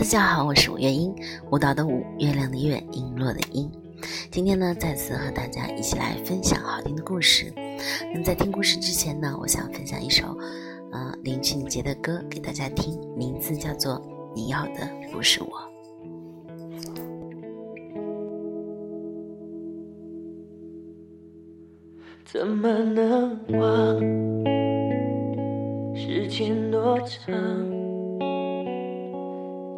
大家好，我是五月英，舞蹈的舞，月亮的月，璎珞的璎。今天呢，再次和大家一起来分享好听的故事。那么在听故事之前呢，我想分享一首，呃，林俊杰的歌给大家听，名字叫做《你要的不是我》。怎么能忘？时间多长？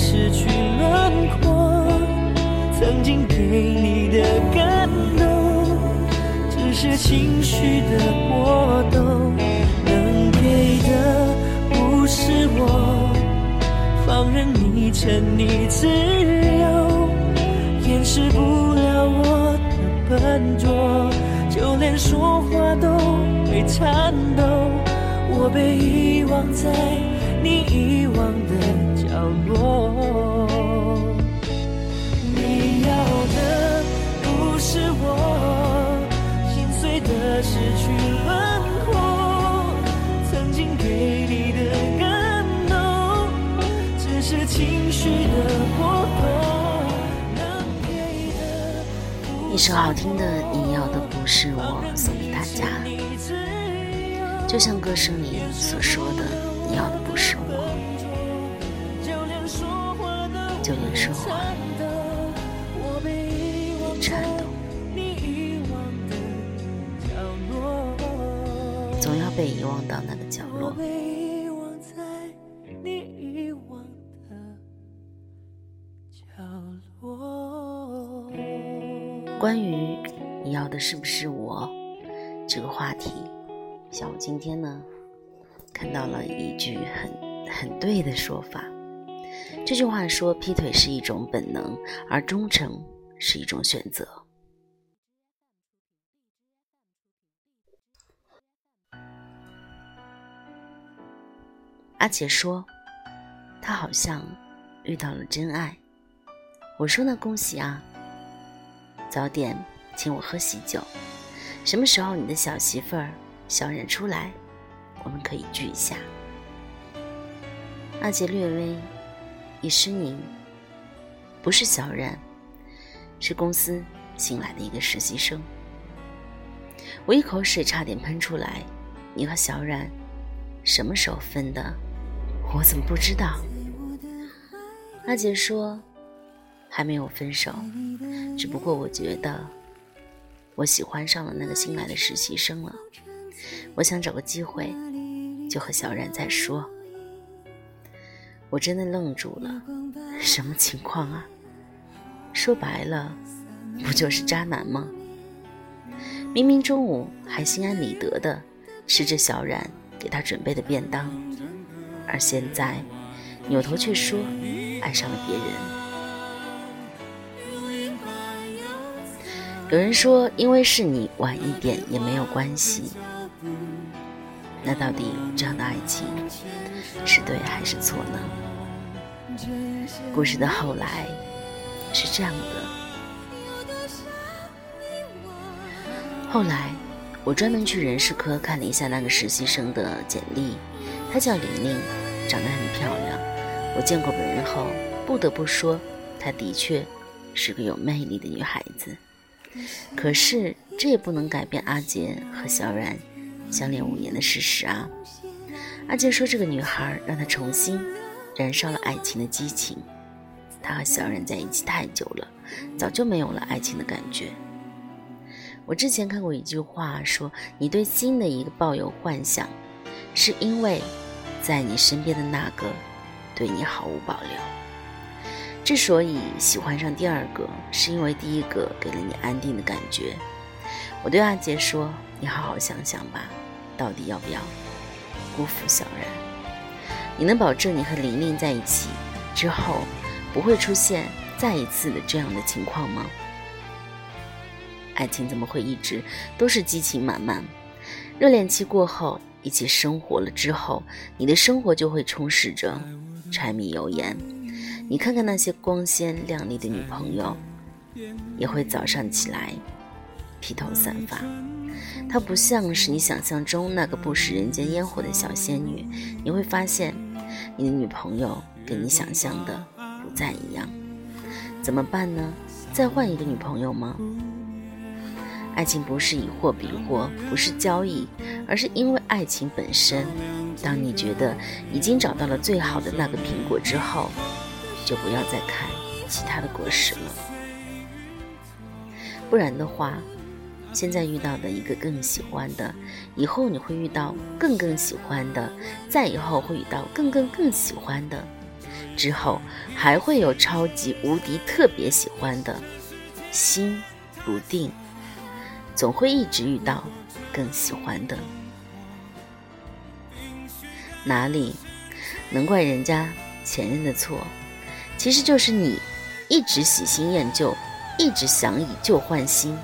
失去轮廓，曾经给你的感动，只是情绪的波动。能给的不是我，放任你沉溺自由，掩饰不了我的笨拙，就连说话都会颤抖。我被遗忘在你遗忘的落。你要的不是我心碎的失去轮廓，曾经给你的感动，只是情绪的波动。能给的一首好听的《你要的不是我》送给大家。就像歌声里所说的，你要的不是我，就连说话我被遗忘也颤抖，你遗忘的角落，总要被遗忘到那个角我落。被遗忘在你遗忘的角落。关于你要的是不是我这个话题，像我今天呢，看到了一句很很对的说法。这句话说，劈腿是一种本能，而忠诚是一种选择。阿杰说，他好像遇到了真爱。我说那恭喜啊，早点请我喝喜酒。什么时候你的小媳妇儿小冉出来，我们可以聚一下。阿杰略微一失凝，不是小冉，是公司新来的一个实习生。我一口水差点喷出来。你和小冉什么时候分的？我怎么不知道？阿杰说还没有分手，只不过我觉得我喜欢上了那个新来的实习生了。我想找个机会就和小冉再说。我真的愣住了，什么情况啊？说白了，不就是渣男吗？明明中午还心安理得的吃着小冉给他准备的便当，而现在扭头却说爱上了别人。有人说，因为是你晚一点也没有关系。那到底这样的爱情是对还是错呢？故事的后来是这样的：后来我专门去人事科看了一下那个实习生的简历，她叫玲玲，长得很漂亮。我见过本人后，不得不说，她的确是个有魅力的女孩子。可是，这也不能改变阿杰和小冉相恋五年的事实啊！阿杰说，这个女孩让他重新燃烧了爱情的激情。他和小冉在一起太久了，早就没有了爱情的感觉。我之前看过一句话，说你对新的一个抱有幻想，是因为在你身边的那个对你毫无保留。之所以喜欢上第二个，是因为第一个给了你安定的感觉。我对阿杰说：“你好好想想吧，到底要不要辜负小然？你能保证你和玲玲在一起之后不会出现再一次的这样的情况吗？爱情怎么会一直都是激情满满？热恋期过后，一起生活了之后，你的生活就会充斥着柴米油盐。”你看看那些光鲜亮丽的女朋友，也会早上起来披头散发。她不像是你想象中那个不食人间烟火的小仙女。你会发现，你的女朋友跟你想象的不再一样。怎么办呢？再换一个女朋友吗？爱情不是以货比货，不是交易，而是因为爱情本身。当你觉得已经找到了最好的那个苹果之后，就不要再看其他的果实了，不然的话，现在遇到的一个更喜欢的，以后你会遇到更更喜欢的，再以后会遇到更更更喜欢的，之后还会有超级无敌特别喜欢的，心不定，总会一直遇到更喜欢的，哪里能怪人家前任的错？其实就是你一直喜新厌旧，一直想以旧换新。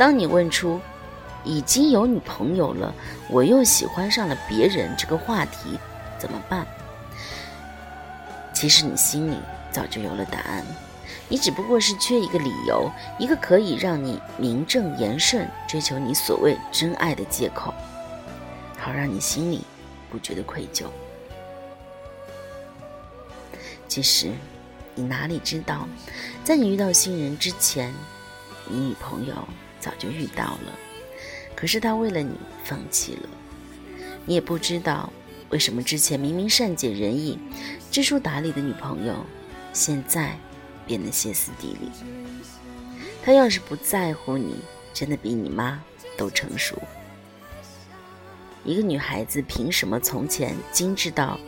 当你问出“已经有女朋友了，我又喜欢上了别人”这个话题，怎么办？其实你心里早就有了答案，你只不过是缺一个理由，一个可以让你名正言顺追求你所谓真爱的借口，好让你心里不觉得愧疚。其实，你哪里知道，在你遇到新人之前，你女朋友早就遇到了。可是他为了你放弃了。你也不知道，为什么之前明明善解人意、知书达理的女朋友，现在变得歇斯底里。她要是不在乎你，真的比你妈都成熟。一个女孩子凭什么从前精致到？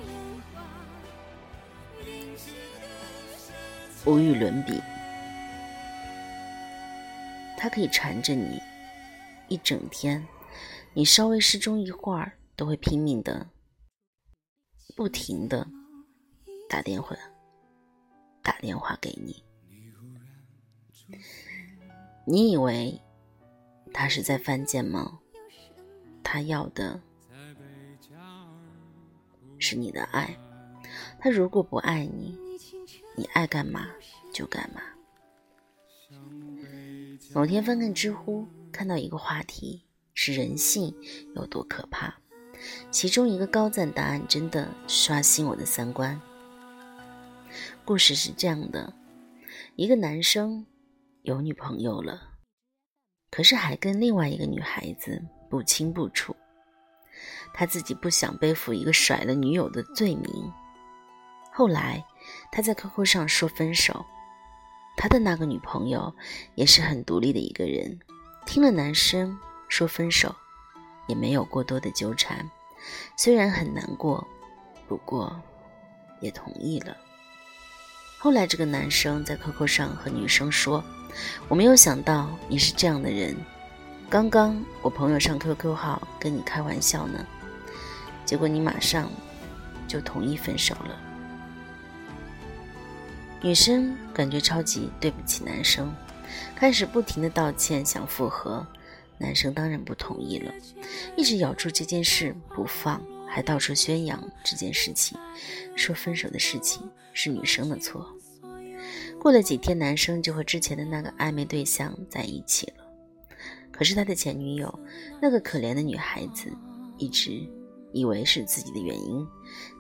无与伦比，他可以缠着你一整天，你稍微失踪一会儿，都会拼命的、不停的打电话、打电话给你。你以为他是在犯贱吗？他要的是你的爱。他如果不爱你，你爱干嘛就干嘛。某天翻看知乎，看到一个话题是人性有多可怕，其中一个高赞答案真的刷新我的三观。故事是这样的：一个男生有女朋友了，可是还跟另外一个女孩子不清不楚，他自己不想背负一个甩了女友的罪名。后来。他在 QQ 上说分手，他的那个女朋友也是很独立的一个人，听了男生说分手，也没有过多的纠缠，虽然很难过，不过也同意了。后来这个男生在 QQ 上和女生说：“我没有想到你是这样的人，刚刚我朋友上 QQ 号跟你开玩笑呢，结果你马上就同意分手了。女生感觉超级对不起男生，开始不停的道歉想复合，男生当然不同意了，一直咬住这件事不放，还到处宣扬这件事情，说分手的事情是女生的错。过了几天，男生就和之前的那个暧昧对象在一起了，可是他的前女友那个可怜的女孩子一直以为是自己的原因，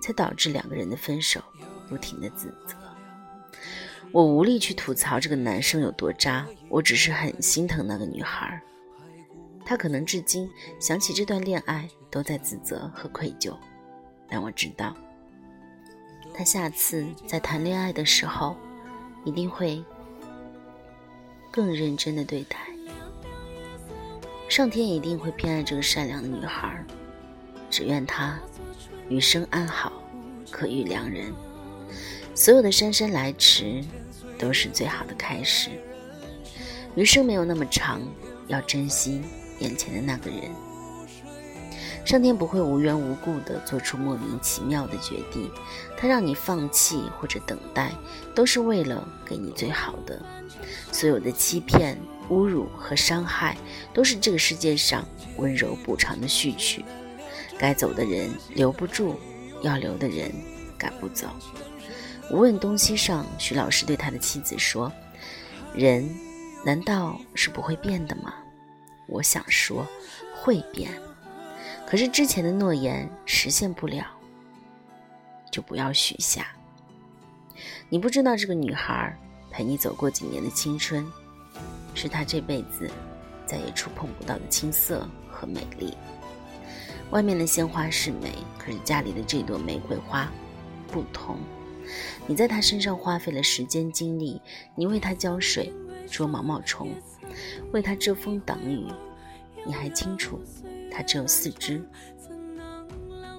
才导致两个人的分手，不停的自责。我无力去吐槽这个男生有多渣，我只是很心疼那个女孩。她可能至今想起这段恋爱都在自责和愧疚，但我知道，她下次在谈恋爱的时候，一定会更认真的对待。上天一定会偏爱这个善良的女孩，只愿她余生安好，可遇良人。所有的姗姗来迟。都是最好的开始。余生没有那么长，要珍惜眼前的那个人。上天不会无缘无故的做出莫名其妙的决定，他让你放弃或者等待，都是为了给你最好的。所有的欺骗、侮辱和伤害，都是这个世界上温柔补偿的序曲。该走的人留不住，要留的人赶不走。无问东西上，徐老师对他的妻子说：“人难道是不会变的吗？我想说，会变。可是之前的诺言实现不了，就不要许下。你不知道这个女孩陪你走过几年的青春，是她这辈子再也触碰不到的青涩和美丽。外面的鲜花是美，可是家里的这朵玫瑰花不同。”你在他身上花费了时间精力，你为他浇水、捉毛毛虫，为他遮风挡雨。你还清楚，他只有四肢，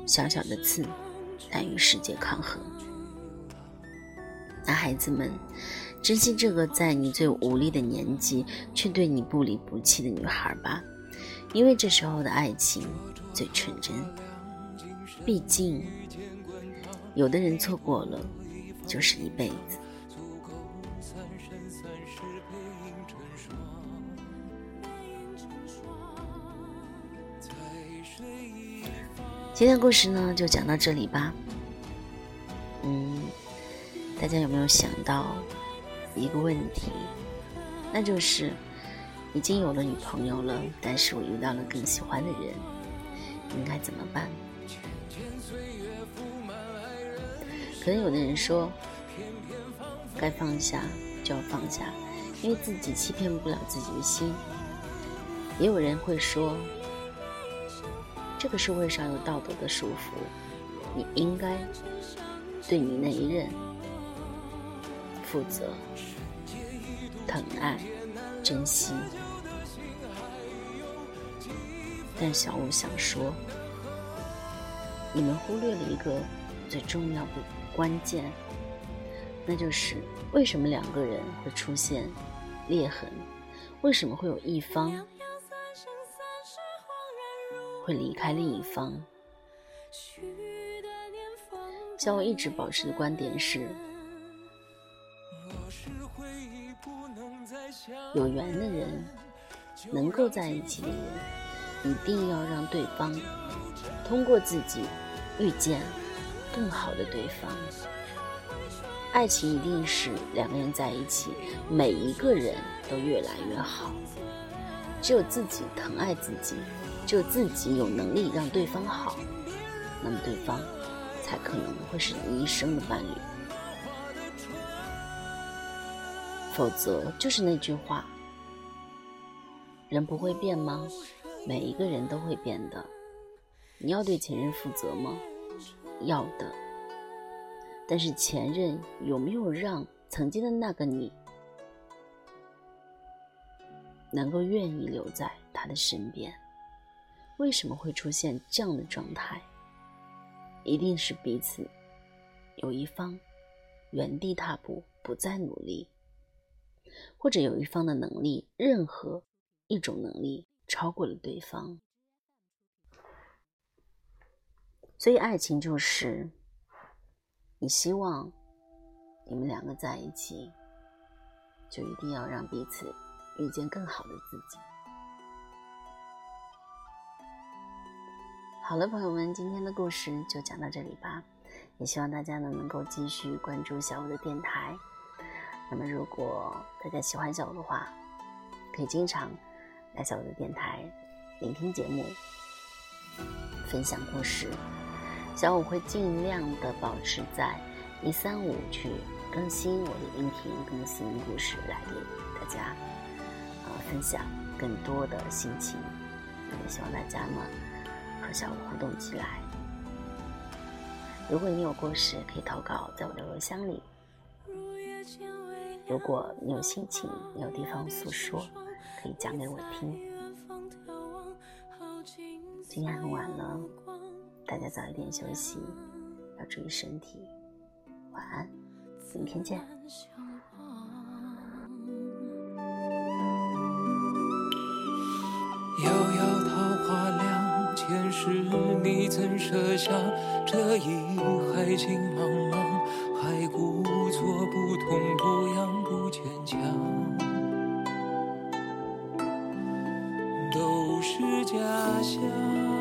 小小的刺，难与世界抗衡。男孩子们，珍惜这个在你最无力的年纪却对你不离不弃的女孩吧，因为这时候的爱情最纯真。毕竟，有的人错过了。就是一辈子。今天故事呢，就讲到这里吧。嗯，大家有没有想到一个问题？那就是已经有了女朋友了，但是我遇到了更喜欢的人，应该怎么办？可能有的人说，该放下就要放下，因为自己欺骗不了自己的心。也有人会说，这个社会上有道德的束缚，你应该对你那一任负责、疼爱、珍惜。但小五想说，你们忽略了一个最重要的。关键，那就是为什么两个人会出现裂痕？为什么会有一方会离开另一方？像我一直保持的观点是：有缘的人，能够在一起的人，一定要让对方通过自己遇见。更好的对方，爱情一定是两个人在一起，每一个人都越来越好。只有自己疼爱自己，只有自己有能力让对方好，那么对方才可能会是你一生的伴侣。否则，就是那句话：人不会变吗？每一个人都会变的。你要对前任负责吗？要的，但是前任有没有让曾经的那个你能够愿意留在他的身边？为什么会出现这样的状态？一定是彼此有一方原地踏步，不再努力，或者有一方的能力，任何一种能力超过了对方。所以，爱情就是你希望你们两个在一起，就一定要让彼此遇见更好的自己。好了，朋友们，今天的故事就讲到这里吧。也希望大家呢能够继续关注小五的电台。那么，如果大家喜欢小五的话，可以经常来小五的电台聆听节目，分享故事。小五会尽量的保持在一三五去更新我的音频，更新故事来给大家呃分享更多的心情。也希望大家呢和小五互动起来。如果你有故事，可以投稿在我的邮箱里。如果你有心情，有地方诉说，可以讲给我听。今天很晚了。大家早一点休息，要注意身体。晚安，明天见。遥遥桃花凉，前世你怎舍下这一海情茫茫？还故作不痛不痒不坚强，都是假象。